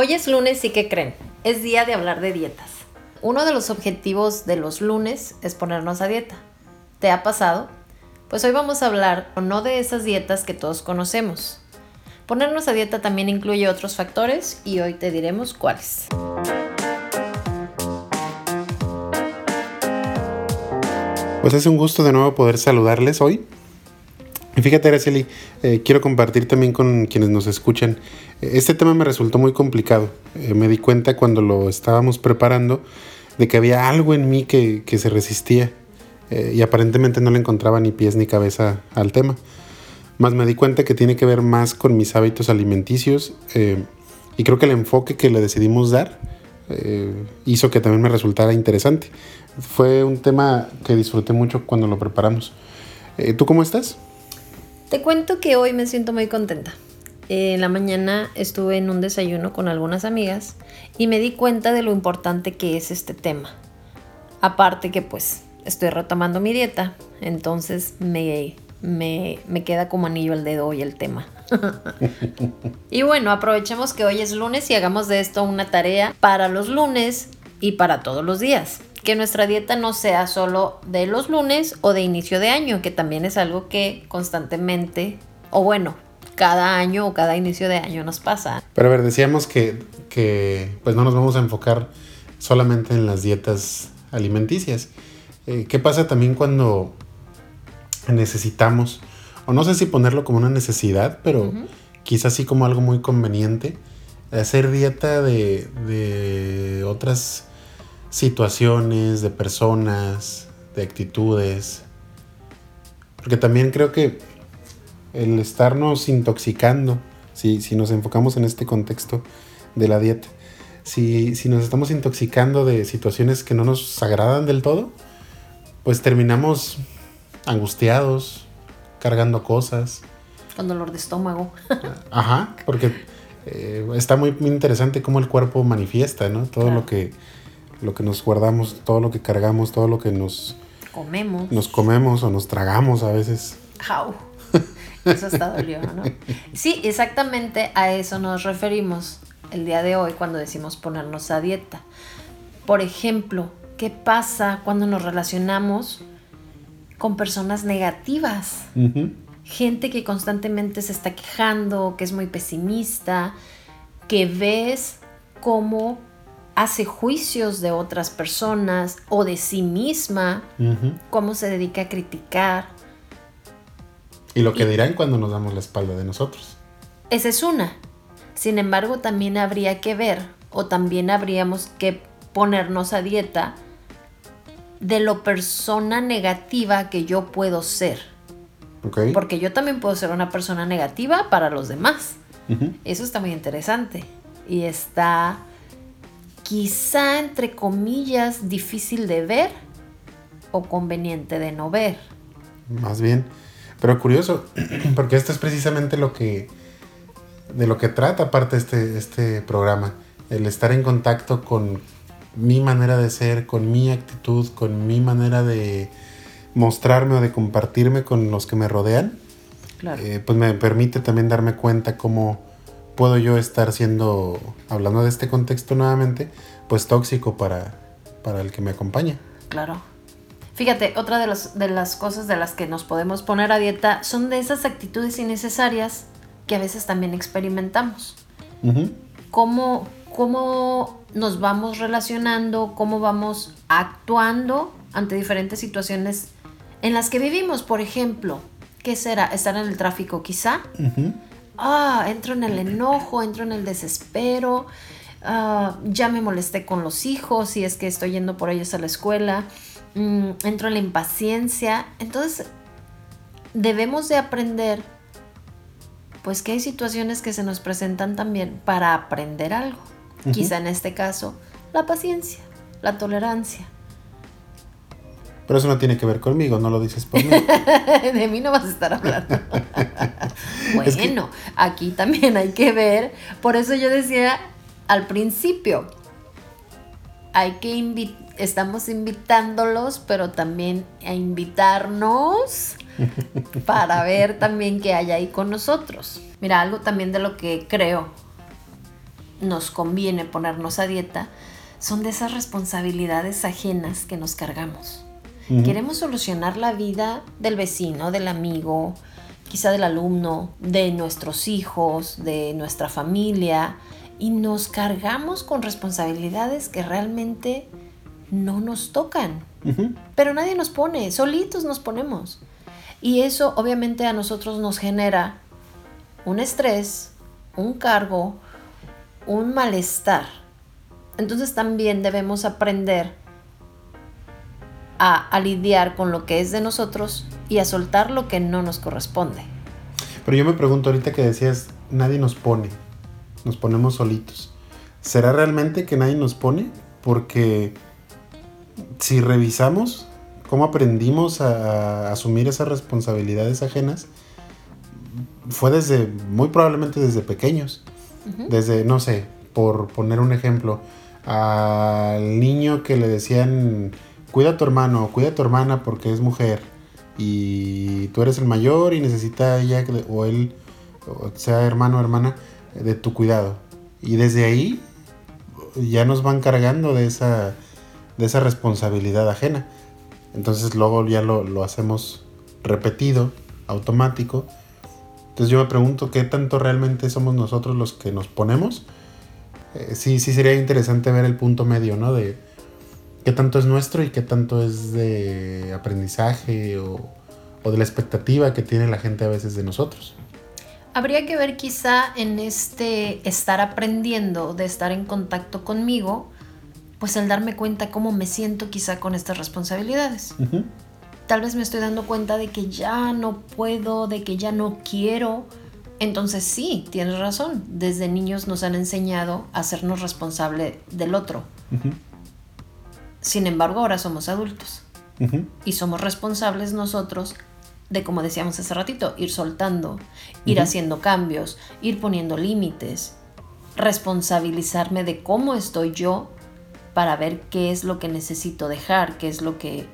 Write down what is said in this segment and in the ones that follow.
Hoy es lunes y ¿qué creen? Es día de hablar de dietas. Uno de los objetivos de los lunes es ponernos a dieta. ¿Te ha pasado? Pues hoy vamos a hablar no de esas dietas que todos conocemos. Ponernos a dieta también incluye otros factores y hoy te diremos cuáles. Pues es un gusto de nuevo poder saludarles hoy. Y fíjate, Araceli, eh, quiero compartir también con quienes nos escuchan. Este tema me resultó muy complicado. Eh, me di cuenta cuando lo estábamos preparando de que había algo en mí que, se resistía eh, y aparentemente no le encontraba ni pies ni cabeza al tema. Más me di cuenta que tiene que ver más con mis hábitos alimenticios y creo que el enfoque que le decidimos dar hizo que también me resultara interesante. Fue un tema que disfruté mucho cuando lo preparamos. ¿Tú cómo estás? Te cuento que hoy me siento muy contenta. En la mañana estuve en un desayuno con algunas amigas y me di cuenta de lo importante que es este tema. Aparte que pues estoy retomando mi dieta, entonces me, me, me queda como anillo al dedo hoy el tema. y bueno, aprovechemos que hoy es lunes y hagamos de esto una tarea para los lunes y para todos los días que nuestra dieta no sea solo de los lunes o de inicio de año, que también es algo que constantemente, o bueno, cada año o cada inicio de año nos pasa. Pero a ver, decíamos que, pues no nos vamos a enfocar solamente en las dietas alimenticias. Eh, ¿Qué pasa también cuando necesitamos, o no sé si ponerlo como una necesidad, pero quizás sí como algo muy conveniente, hacer dieta de, de otras situaciones, de personas, de actitudes. Porque también creo que el estarnos intoxicando, si, si nos enfocamos en este contexto de la dieta, si, si, nos estamos intoxicando de situaciones que no nos agradan del todo, pues terminamos angustiados, cargando cosas. Con dolor de estómago. Ajá, porque eh, está muy, interesante cómo el cuerpo manifiesta, ¿no? Todo lo que lo que nos guardamos, todo lo que cargamos, todo lo que nos comemos. Nos comemos o nos tragamos a veces. ¡Jau! Eso está dolió, ¿no? Sí, exactamente a eso nos referimos el día de hoy cuando decimos ponernos a dieta. Por ejemplo, ¿qué pasa cuando nos relacionamos con personas negativas? Gente que constantemente se está quejando, que es muy pesimista, que ves cómo hace juicios de otras personas o de sí misma, cómo se dedica a criticar. Y lo que dirán cuando nos damos la espalda de nosotros. Esa es una. Sin embargo, también habría que ver, o también habríamos que ponernos a dieta de lo persona negativa que yo puedo ser. Porque yo también puedo ser una persona negativa para los demás. Eso está muy interesante. Y está quizá entre comillas difícil de ver o conveniente de no ver. Más bien, pero curioso, porque esto es precisamente lo que de lo que trata aparte este, este programa, el estar en contacto con mi manera de ser, con mi actitud, con mi manera de mostrarme o de compartirme con los que me rodean, eh, pues me permite también darme cuenta cómo puedo yo estar siendo, hablando de este contexto nuevamente, pues tóxico para, para el que me acompaña. Claro. Fíjate, otra de, de las cosas de las que nos podemos poner a dieta son de esas actitudes innecesarias que a veces también experimentamos. cómo, cómo nos vamos relacionando, cómo vamos actuando ante diferentes situaciones en las que vivimos. Por ejemplo, ¿qué será? ¿Estar en el tráfico quizá? Ah, entro en el enojo, entro en el desespero, ah, ya me molesté con los hijos si es que estoy yendo por ellos a la escuela, mm, entro en la impaciencia. Entonces, debemos de aprender, pues que hay situaciones que se nos presentan también para aprender algo. Quizá en este caso, la paciencia, la tolerancia. Pero eso no tiene que ver conmigo, no lo dices por mí. de mí no vas a estar hablando. bueno, aquí también hay que ver. Por eso yo decía al principio, hay que estamos invitándolos, pero también a invitarnos para ver también qué hay ahí con nosotros. Mira, algo también de lo que creo nos conviene ponernos a dieta, son de esas responsabilidades ajenas que nos cargamos. Queremos solucionar la vida del vecino, del amigo, quizá del alumno, de nuestros hijos, de nuestra familia, y nos cargamos con responsabilidades que realmente no nos tocan. Pero nadie nos pone, solitos nos ponemos. Y eso obviamente a nosotros nos genera un estrés, un cargo, un malestar. Entonces también debemos aprender a, lidiar con lo que es de nosotros y a soltar lo que no nos corresponde. Pero yo me pregunto ahorita que decías, nadie nos pone, nos ponemos solitos. ¿Será realmente que nadie nos pone? Porque si revisamos cómo aprendimos a, asumir esas responsabilidades ajenas, fue desde, muy probablemente desde pequeños. Desde, no sé, por poner un ejemplo, al niño que le decían cuida a tu hermano, cuida a tu hermana porque es mujer y tú eres el mayor y necesita ella o él, sea hermano o hermana, de tu cuidado. Y desde ahí ya nos van cargando de esa, de esa responsabilidad ajena. Entonces luego ya lo, hacemos repetido, automático. Entonces yo me pregunto qué tanto realmente somos nosotros los que nos ponemos. Eh, sí, sí sería interesante ver el punto medio, ¿no? De, qué tanto es nuestro y qué tanto es de aprendizaje o, de la expectativa que tiene la gente a veces de nosotros. Habría que ver quizá en este estar aprendiendo, de estar en contacto conmigo, pues el darme cuenta cómo me siento quizá con estas responsabilidades. Tal vez me estoy dando cuenta de que ya no puedo, de que ya no quiero. Entonces sí, tienes razón. Desde niños nos han enseñado a hacernos responsable del otro. Sin embargo, ahora somos adultos. Y somos responsables nosotros de, como decíamos hace ratito, ir soltando, ir haciendo cambios, ir poniendo límites, responsabilizarme de cómo estoy yo para ver qué es lo que necesito dejar, qué es lo que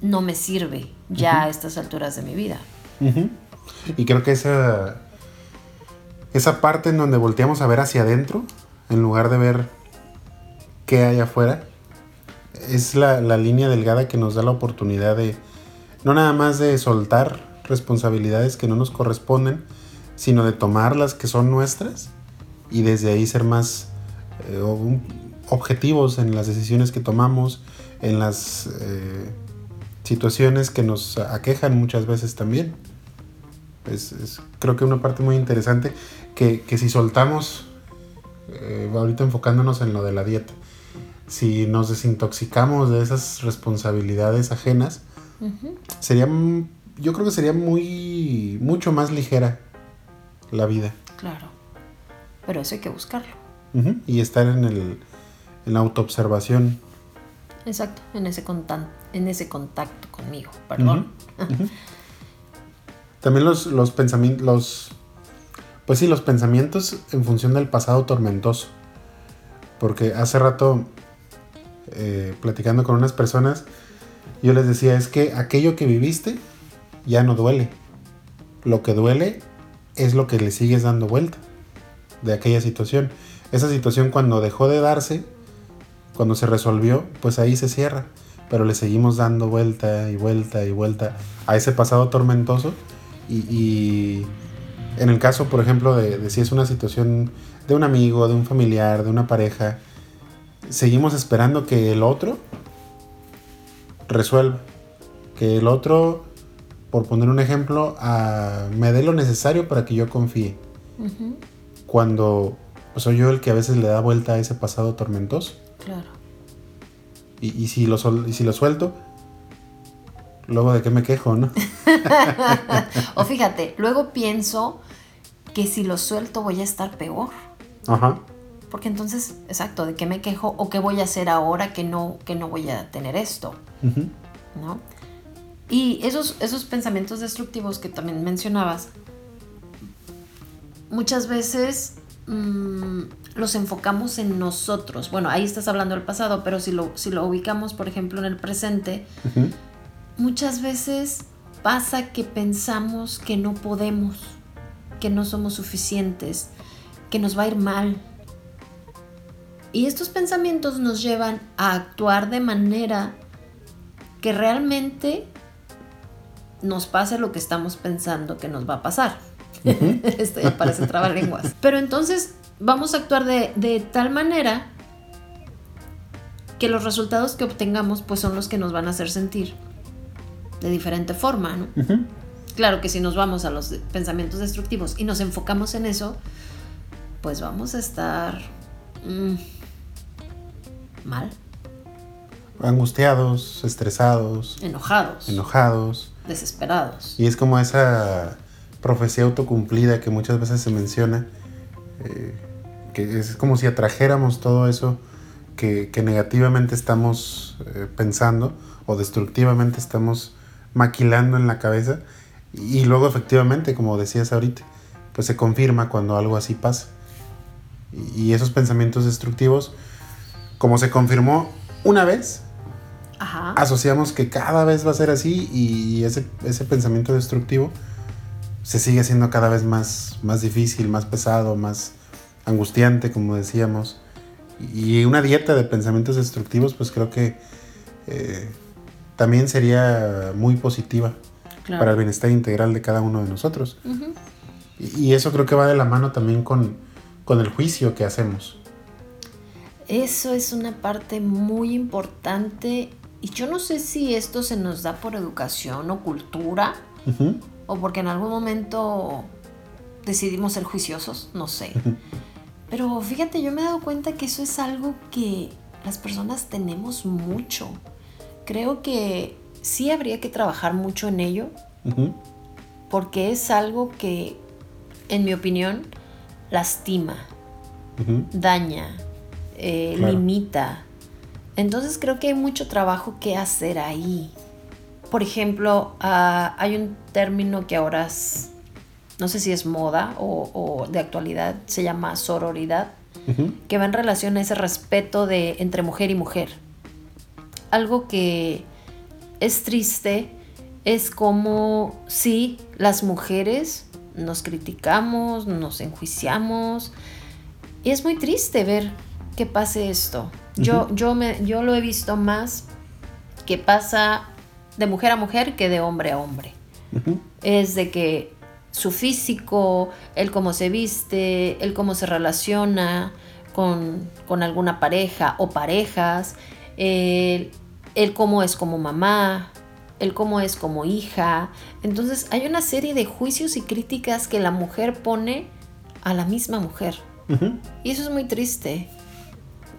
no me sirve ya a estas alturas de mi vida. Y creo que esa, esa parte en donde volteamos a ver hacia adentro, en lugar de ver qué hay afuera, es la, línea delgada que nos da la oportunidad de, no nada más de soltar responsabilidades que no nos corresponden, sino de tomar las que son nuestras y desde ahí ser más eh, objetivos en las decisiones que tomamos, en las eh, situaciones que nos aquejan muchas veces también. Es, creo que una parte muy interesante que, si soltamos, eh, ahorita enfocándonos en lo de la dieta, si nos desintoxicamos de esas responsabilidades ajenas, sería, yo creo que sería muy, mucho más ligera la vida. Claro, pero eso hay que buscarlo. Y estar en, el, en la autoobservación. Exacto, en ese, en ese contacto conmigo, perdón. También los, los pensamientos, los, pues sí, los pensamientos en función del pasado tormentoso. Porque hace rato eh, platicando con unas personas, yo les decía, es que aquello que viviste ya no duele. Lo que duele es lo que le sigues dando vuelta de aquella situación. Esa situación cuando dejó de darse, cuando se resolvió, pues ahí se cierra. Pero le seguimos dando vuelta y vuelta y vuelta a ese pasado tormentoso. Y, en el caso, por ejemplo, de si es una situación de un amigo, de un familiar, de una pareja, seguimos esperando que el otro resuelva. Que el otro, por poner un ejemplo, me dé lo necesario para que yo confíe. Cuando soy yo el que a veces le da vuelta a ese pasado tormentoso. Claro. Y, si, lo y si lo suelto, luego de qué me quejo, ¿no? o fíjate, luego pienso que si lo suelto voy a estar peor. Ajá. Porque entonces, exacto, ¿de qué me quejo o qué voy a hacer ahora que no, que no voy a tener esto? ¿No? Y esos, esos pensamientos destructivos que también mencionabas, muchas veces mm, los enfocamos en nosotros. Bueno, ahí estás hablando del pasado, pero si lo, si lo ubicamos, por ejemplo, en el presente, muchas veces pasa que pensamos que no podemos, que no somos suficientes, que nos va a ir mal, Y estos pensamientos nos llevan a actuar de manera que realmente nos pase lo que estamos pensando que nos va a pasar. Esto ya parece trabalenguas. Pero entonces vamos a actuar de, de, tal manera que los resultados que obtengamos pues son los que nos van a hacer sentir de diferente forma, ¿no? Claro que si nos vamos a los pensamientos destructivos y nos enfocamos en eso, pues vamos a estar mm, mal. Angustiados, estresados. Enojados. Enojados. Desesperados. Y es como esa profecía autocumplida que muchas veces se menciona, eh, que es como si atrajéramos todo eso que, negativamente estamos eh, pensando o destructivamente estamos maquilando en la cabeza y luego efectivamente, como decías ahorita, pues se confirma cuando algo así pasa. Y esos pensamientos destructivos, como se confirmó una vez, asociamos que cada vez va a ser así y ese, ese pensamiento destructivo se sigue haciendo cada vez más, más difícil, más pesado, más angustiante, como decíamos. Y una dieta de pensamientos destructivos, pues creo que eh, también sería muy positiva para el bienestar integral de cada uno de nosotros. y, eso creo que va de la mano también con, con el juicio que hacemos. Eso es una parte muy importante y yo no sé si esto se nos da por educación o cultura o porque en algún momento decidimos ser juiciosos, no sé. Pero fíjate, yo me he dado cuenta que eso es algo que las personas tenemos mucho. Creo que sí habría que trabajar mucho en ello, porque es algo que, en mi opinión, lastima, daña, eh, limita. Entonces creo que hay mucho trabajo que hacer ahí. Por ejemplo, ah, hay un término que ahora es, no sé si es moda o, de actualidad, se llama sororidad, que va en relación a ese respeto de entre mujer y mujer. Algo que es triste, es como si las mujeres nos criticamos, nos enjuiciamos, y es muy triste ver que pase esto. Yo, yo, me, yo lo he visto más que pasa de mujer a mujer que de hombre a hombre. Es de que su físico, el cómo se viste, el cómo se relaciona con, alguna pareja o parejas, el, el cómo es como mamá, el cómo es como hija. Entonces hay una serie de juicios y críticas que la mujer pone a la misma mujer. Y eso es muy triste.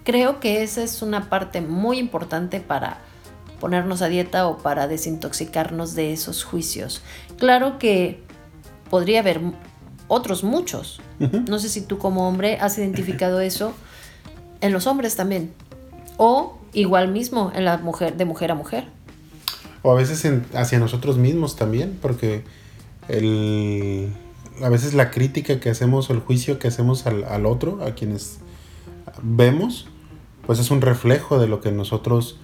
Creo que esa es una parte muy importante para ponernos a dieta o para desintoxicarnos de esos juicios. Claro que podría haber otros muchos. No sé si tú como hombre has identificado eso en los hombres también. O igual mismo en la mujer, de mujer a mujer. O a veces hacia nosotros mismos también, porque el, a veces la crítica que hacemos o el juicio que hacemos al, otro, a quienes vemos, pues es un reflejo de lo que nosotros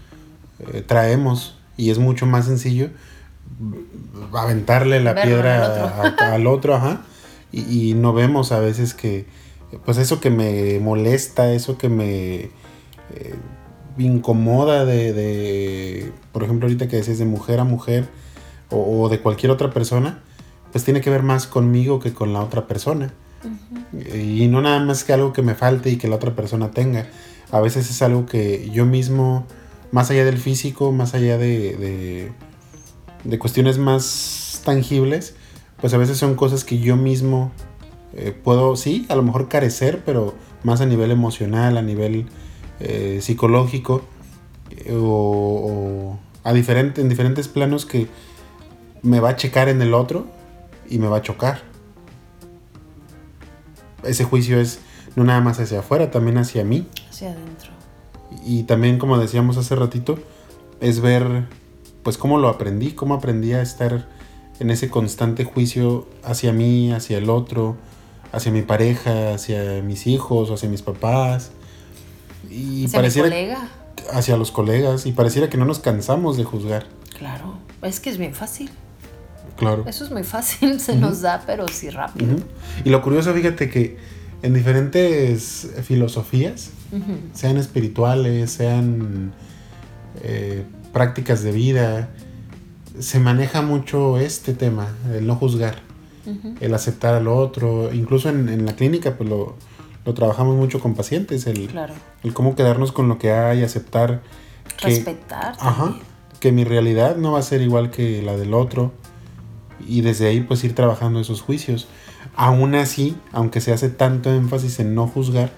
eh, traemos y es mucho más sencillo aventarle la piedra al otro, ajá, y, no vemos a veces que, pues eso que me molesta, eso que me eh, incomoda de, por ejemplo, ahorita que decías de mujer a mujer o, de cualquier otra persona, pues tiene que ver más conmigo que con la otra persona. Y no nada más que algo que me falte y que la otra persona tenga. A veces es algo que yo mismo, más allá del físico, más allá de, de, cuestiones más tangibles, pues a veces son cosas que yo mismo eh, puedo, sí, a lo mejor carecer, pero más a nivel emocional, a nivel eh, psicológico eh, o, a diferente, en diferentes planos que me va a checar en el otro y me va a chocar. Ese juicio es no nada más hacia afuera, también hacia mí. Hacia adentro. Y también, como decíamos hace ratito, es ver, pues, cómo lo aprendí, cómo aprendí a estar en ese constante juicio hacia mí, hacia el otro, hacia mi pareja, hacia mis hijos, hacia mis papás, y hacia pareciera colega. hacia los colegas y pareciera que no nos cansamos de juzgar. Claro, es que es bien fácil. Claro. Eso es muy fácil, se nos da, pero sí rápido. Y lo curioso, fíjate que en diferentes filosofías, sean espirituales, sean eh, prácticas de vida, se maneja mucho este tema, el no juzgar, el aceptar al otro, incluso en, la clínica pues lo, trabajamos mucho con pacientes, el, el cómo quedarnos con lo que hay, aceptar que, respetar. que mi realidad no va a ser igual que la del otro. Y desde ahí pues ir trabajando esos juicios. Aún así, aunque se hace tanto énfasis en no juzgar,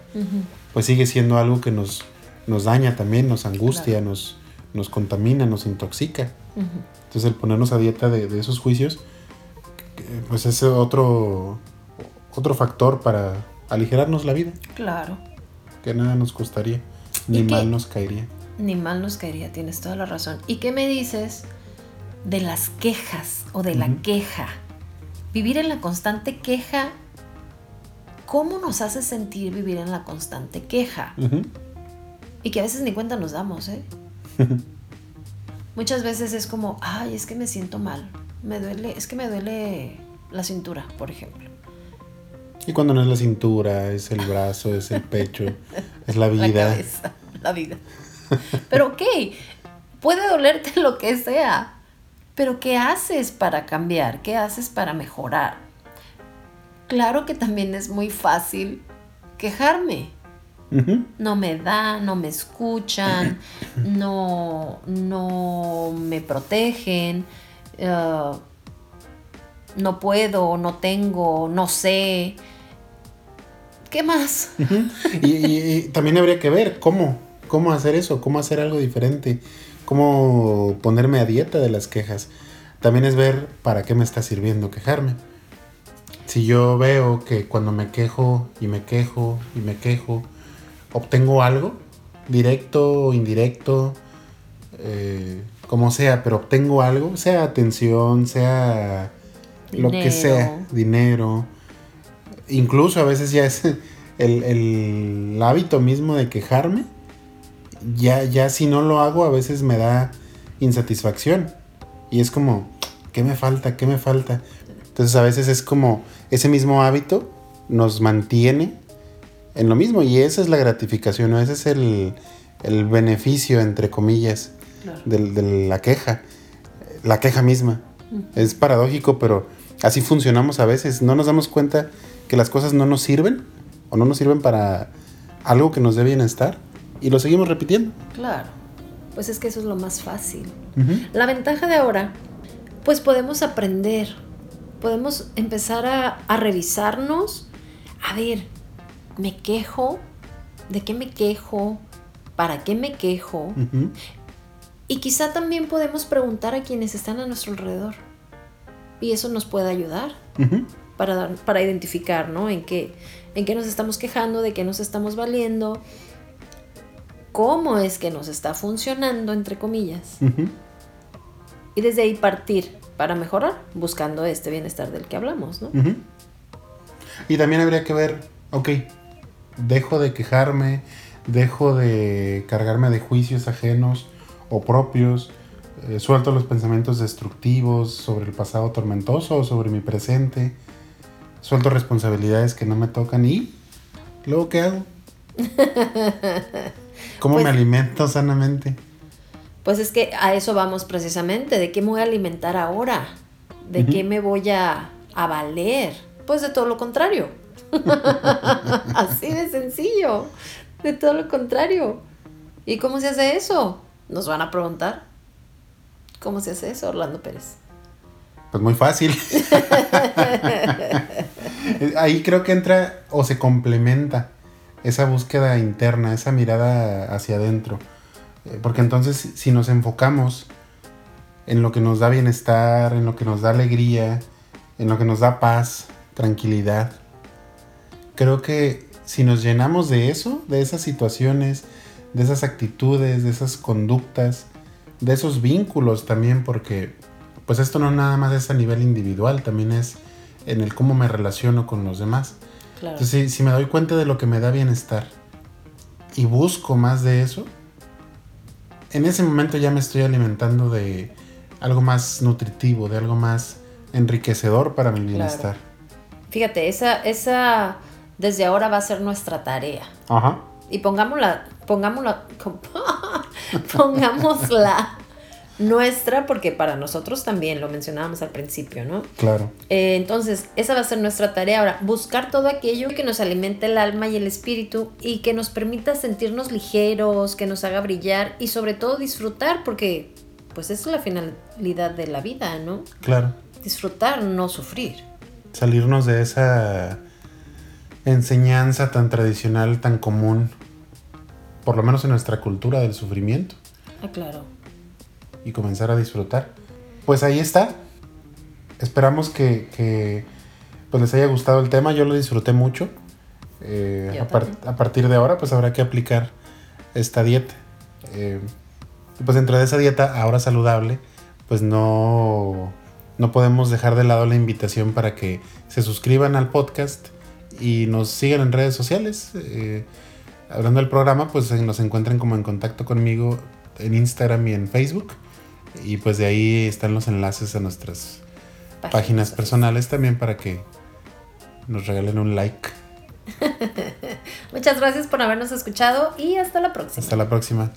pues sigue siendo algo que nos, nos daña también, nos angustia, nos, nos contamina, nos intoxica. Entonces el ponernos a dieta de, esos juicios, pues es otro, otro factor para aligerarnos la vida. Claro. Que nada nos costaría, ni mal nos caería. Ni mal nos caería, tienes toda la razón. ¿Y qué me dices de las quejas o de la queja? Vivir en la constante queja, ¿cómo nos hace sentir vivir en la constante queja? Y que a veces ni cuenta nos damos, ¿eh? Muchas veces es como, ay, es que me siento mal, me duele, es que me duele la cintura, por ejemplo. Y cuando no es la cintura, es el brazo, es el pecho, es la vida. La cabeza, la vida. Pero ok, puede dolerte lo que sea, pero ¿qué haces para cambiar? ¿Qué haces para mejorar? Claro que también es muy fácil quejarme. No me dan, no me escuchan, no, no me protegen, eh, no puedo, no tengo, no sé. ¿Qué más? y, también habría que ver cómo, cómo hacer eso, cómo hacer algo diferente, cómo ponerme a dieta de las quejas. También es ver para qué me está sirviendo quejarme. Si yo veo que cuando me quejo y me quejo y me quejo, obtengo algo, directo o indirecto, eh, como sea, pero obtengo algo, sea atención, sea lo que sea, dinero. Incluso a veces ya es el, el hábito mismo de quejarme ya, ya si no lo hago a veces me da insatisfacción. Y es como, ¿qué me falta? ¿Qué me falta? Entonces a veces es como ese mismo hábito nos mantiene en lo mismo y esa es la gratificación, ese es el, beneficio, entre comillas, de, la queja, la queja misma. Es paradójico, pero así funcionamos a veces. No nos damos cuenta que las cosas no nos sirven o no nos sirven para algo que nos dé bienestar y lo seguimos repitiendo. Claro, pues es que eso es lo más fácil. La ventaja de ahora, pues podemos aprender, podemos empezar a, revisarnos, a ver, me quejo, ¿de qué me quejo? ¿Para qué me quejo? Y quizá también podemos preguntar a quienes están a nuestro alrededor. Y eso nos puede ayudar para, para identificar, ¿no? En qué, en qué nos estamos quejando, de qué nos estamos valiendo cómo es que nos está funcionando, entre comillas. Y desde ahí partir para mejorar, buscando este bienestar del que hablamos, ¿no? Y también habría que ver, ok, dejo de quejarme, dejo de cargarme de juicios ajenos o propios, eh, suelto los pensamientos destructivos sobre el pasado tormentoso o sobre mi presente, suelto responsabilidades que no me tocan y luego ¿qué hago? ¿Cómo me pues alimento sanamente? Pues es que a eso vamos precisamente, ¿de qué me voy a alimentar ahora? ¿De qué me voy a, a valer? Pues de todo lo contrario. Así de sencillo, de todo lo contrario. ¿Y cómo se hace eso? Nos van a preguntar. ¿Cómo se hace eso, Orlando Pérez? Pues muy fácil. Ahí creo que entra o se complementa esa búsqueda interna, esa mirada hacia adentro. Eh, porque entonces si nos enfocamos en lo que nos da bienestar, en lo que nos da alegría, en lo que nos da paz, tranquilidad, creo que si nos llenamos de eso, de esas situaciones, de esas actitudes, de esas conductas, de esos vínculos también, porque pues esto no nada más es a nivel individual, también es en el cómo me relaciono con los demás. Entonces, si, me doy cuenta de lo que me da bienestar y busco más de eso, en ese momento ya me estoy alimentando de algo más nutritivo, de algo más enriquecedor para mi bienestar. Fíjate, esa, esa desde ahora va a ser nuestra tarea. Ajá. Y pongámosla, pongámosla, pongámosla nuestra, porque para nosotros también lo mencionábamos al principio, ¿no? Claro. Eh, entonces, esa va a ser nuestra tarea ahora, buscar todo aquello que nos alimente el alma y el espíritu y que nos permita sentirnos ligeros, que nos haga brillar y sobre todo disfrutar, porque pues esa es la finalidad de la vida, ¿no? Claro. Disfrutar, no sufrir. Salirnos de esa enseñanza tan tradicional, tan común, por lo menos en nuestra cultura del sufrimiento. Ah, claro y comenzar a disfrutar. Pues ahí está. Esperamos que, pues les haya gustado el tema. Yo lo disfruté mucho. Eh, a, partir de ahora, pues habrá que aplicar esta dieta. Eh, pues dentro de esa dieta, ahora saludable, pues no, no podemos dejar de lado la invitación para que se suscriban al podcast y nos sigan en redes sociales. Eh, hablando del programa, pues nos encuentren como en contacto conmigo en Instagram y en Facebook. Y pues de ahí están los enlaces a nuestras páginas, personales también para que nos regalen un like. Muchas gracias por habernos escuchado y hasta la próxima. Hasta la próxima.